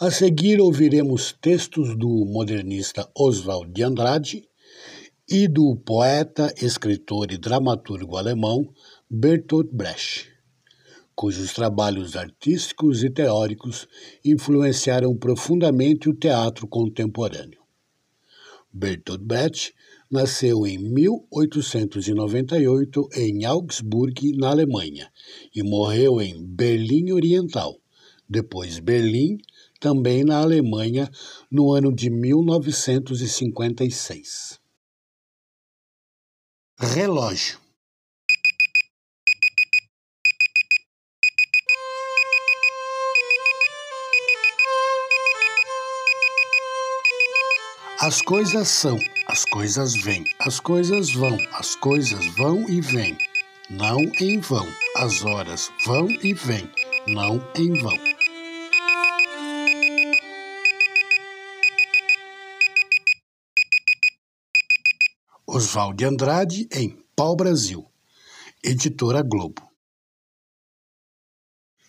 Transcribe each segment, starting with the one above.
A seguir ouviremos textos do modernista Oswald de Andrade e do poeta, escritor e dramaturgo alemão Bertolt Brecht, cujos trabalhos artísticos e teóricos influenciaram profundamente o teatro contemporâneo. Bertolt Brecht nasceu em 1898 em Augsburg, na Alemanha, e morreu em Berlim Oriental, depois Berlim também na Alemanha, no ano de 1956. Relógio. As coisas são, as coisas vêm, as coisas vão, as coisas vão e vêm, não em vão. As horas vão e vêm, não em vão. Oswald de Andrade em Pau Brasil, Editora Globo.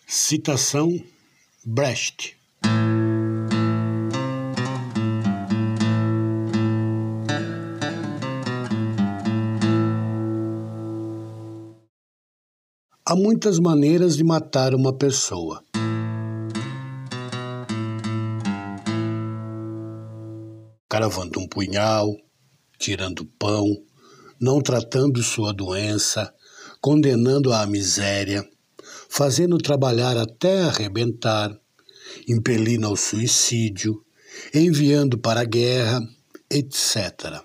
Citação Brecht. Há muitas maneiras de matar uma pessoa. Caravando um punhal, tirando pão, não tratando sua doença, condenando-a à miséria, fazendo trabalhar até arrebentar, impelindo ao suicídio, enviando para a guerra, etc.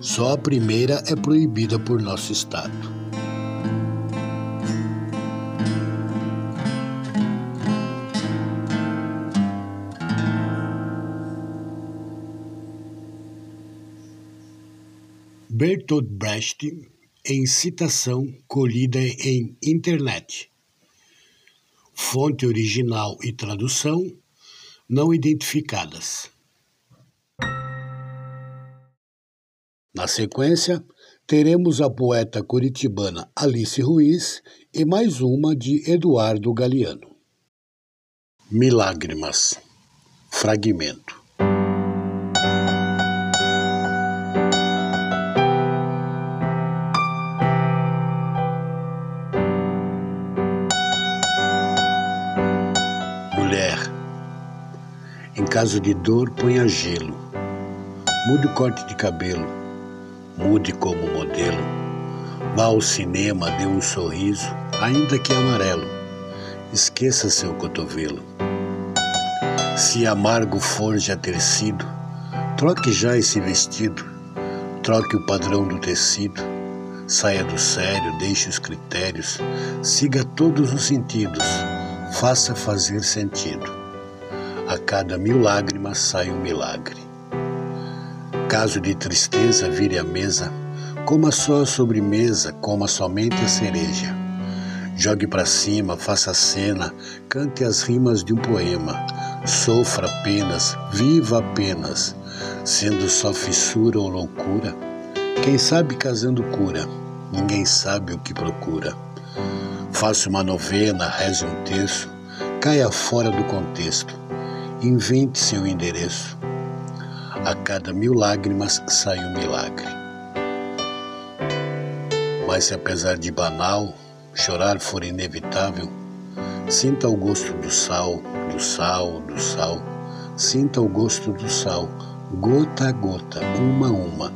Só a primeira é proibida por nosso Estado. Bertolt Brecht em citação colhida em internet. Fonte original e tradução não identificadas. Na sequência, teremos a poeta curitibana Alice Ruiz e mais uma de Eduardo Galeano. Milágrimas. Fragmento. Caso de dor, ponha gelo. Mude o corte de cabelo. Mude como modelo. Vá ao cinema, dê um sorriso, ainda que amarelo. Esqueça seu cotovelo. Se amargo for já ter sido, troque já esse vestido. Troque o padrão do tecido. Saia do sério, deixe os critérios. Siga todos os sentidos. Faça fazer sentido. Cada mil lágrimas sai um milagre. Caso de tristeza, vire a mesa, coma só a sobremesa, coma somente a cereja. Jogue para cima, faça cena, cante as rimas de um poema. Sofra apenas, viva apenas, sendo só fissura ou loucura. Quem sabe casando cura, ninguém sabe o que procura. Faça uma novena, reze um terço, caia fora do contexto invente seu endereço. A cada mil lágrimas sai um milagre. Mas se apesar de banal, chorar for inevitável, sinta o gosto do sal, do sal, do sal, sinta o gosto do sal, gota a gota, uma a uma,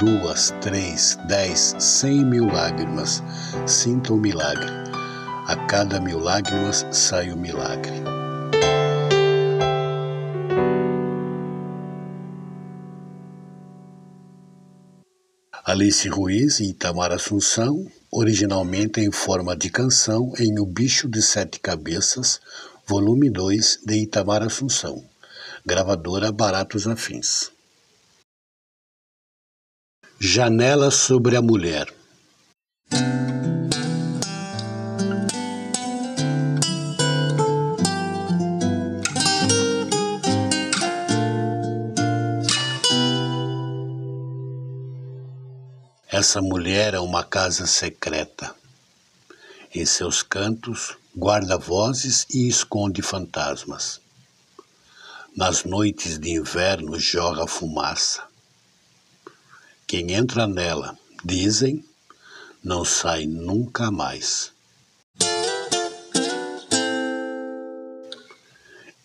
duas, três, dez, cem mil lágrimas, sinta o milagre. A cada mil lágrimas sai o milagre. Alice Ruiz e Itamar Assunção, originalmente em forma de canção em O Bicho de Sete Cabeças, volume 2 de Itamar Assunção, gravadora Baratos Afins. Janela sobre a Mulher Essa mulher é uma casa secreta. Em seus cantos, guarda vozes e esconde fantasmas. Nas noites de inverno, joga fumaça. Quem entra nela, dizem, não sai nunca mais.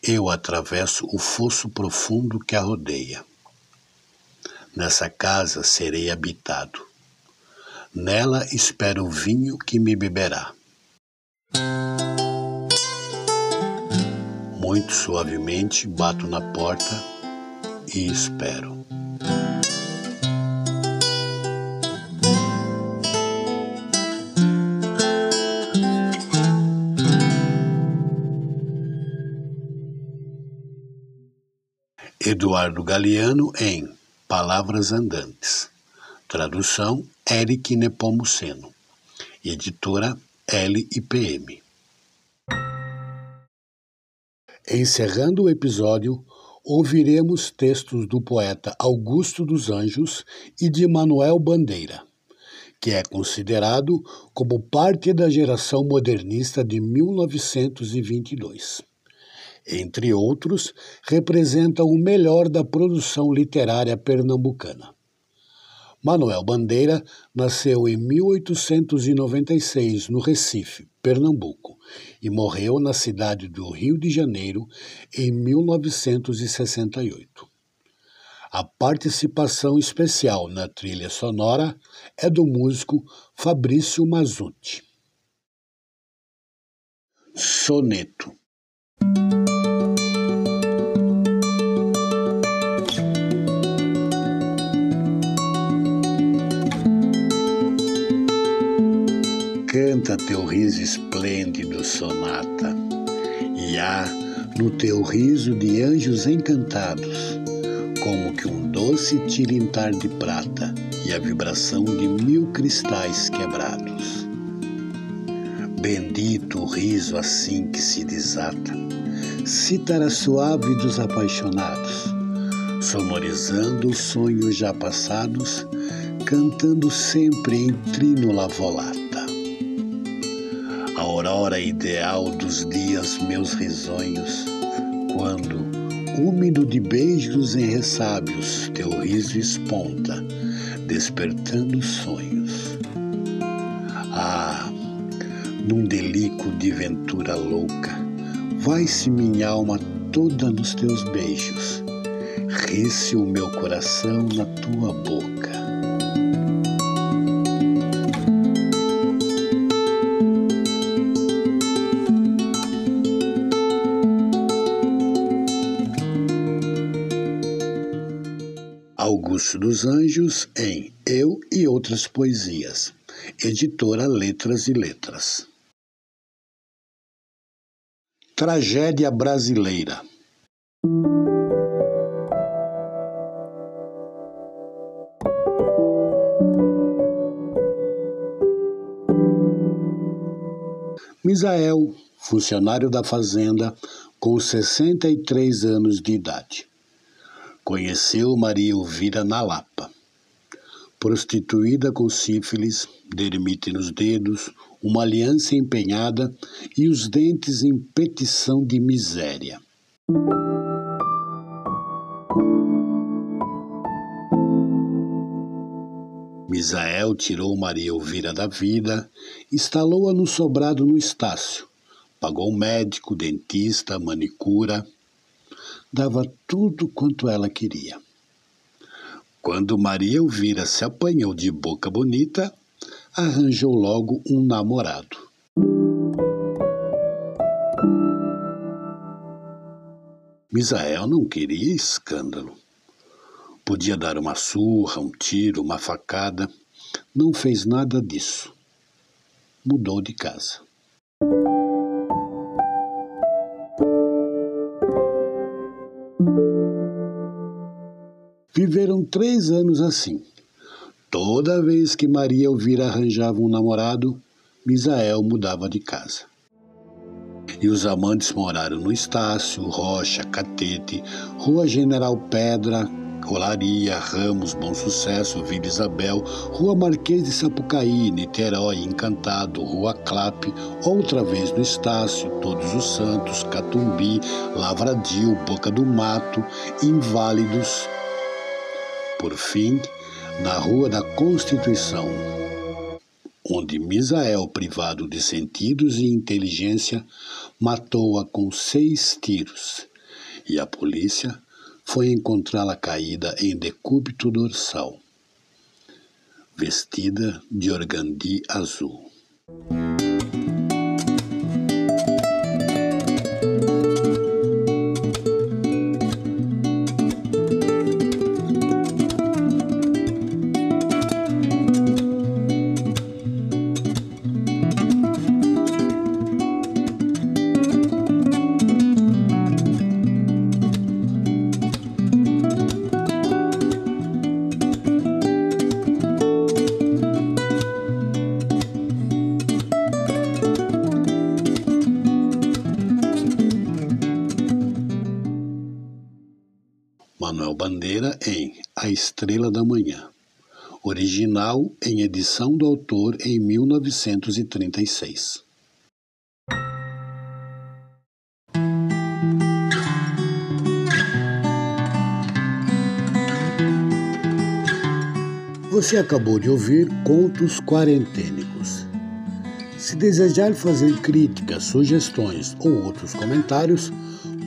Eu atravesso o fosso profundo que a rodeia. Nessa casa serei habitado. Nela espero o vinho que me beberá. Muito suavemente bato na porta e espero. Eduardo Galeano em Palavras Andantes. Tradução Eric Nepomuceno. Editora LIPM. Encerrando o episódio, ouviremos textos do poeta Augusto dos Anjos e de Manuel Bandeira, que é considerado como parte da geração modernista de 1922. Entre outros, representa o melhor da produção literária pernambucana. Manuel Bandeira nasceu em 1896 no Recife, Pernambuco, e morreu na cidade do Rio de Janeiro em 1968. A participação especial na trilha sonora é do músico Fabrício Mazutti. Soneto Teu riso esplêndido, sonata, e há no teu riso de anjos encantados, como que um doce tilintar de prata e a vibração de mil cristais quebrados. Bendito o riso assim que se desata, cítara suave dos apaixonados, sonorizando os sonhos já passados, cantando sempre em trino lavolata aurora ideal dos dias meus risonhos, quando, úmido de beijos em ressábios, teu riso esponta, despertando sonhos. Ah, num delico de ventura louca, vai-se minha alma toda nos teus beijos, ri-se o meu coração na tua boca. Dos Anjos em Eu e Outras Poesias, editora Letras e Letras. Tragédia Brasileira. Misael, funcionário da fazenda, com 63 anos de idade. Conheceu Maria Elvira na Lapa. Prostituída com sífilis, dermite nos dedos, uma aliança empenhada e os dentes em petição de miséria. Misael tirou Maria Elvira da vida, instalou-a no sobrado no Estácio, pagou médico, dentista, manicura, dava tudo quanto ela queria. Quando Maria Elvira se apanhou de boca bonita, arranjou logo um namorado. Misael não queria escândalo. Podia dar uma surra, um tiro, uma facada. Não fez nada disso. Mudou de casa. Viveram três anos assim. Toda vez que Maria Elvira arranjava um namorado, Misael mudava de casa. E os amantes moraram no Estácio, Rocha, Catete, Rua General Pedra, Rolaria, Ramos, Bom Sucesso, Vila Isabel, Rua Marquês de Sapucaí, Niterói, Encantado, Rua Clape, outra vez no Estácio, Todos os Santos, Catumbi, Lavradio, Boca do Mato, Inválidos. Por fim, na Rua da Constituição, onde Misael, privado de sentidos e inteligência, matou-a com seis tiros, e a polícia foi encontrá-la caída em decúbito dorsal, vestida de organdi azul. Em A Estrela da Manhã, original em edição do autor em 1936. Você acabou de ouvir Contos Quarentênicos. Se desejar fazer críticas, sugestões ou outros comentários,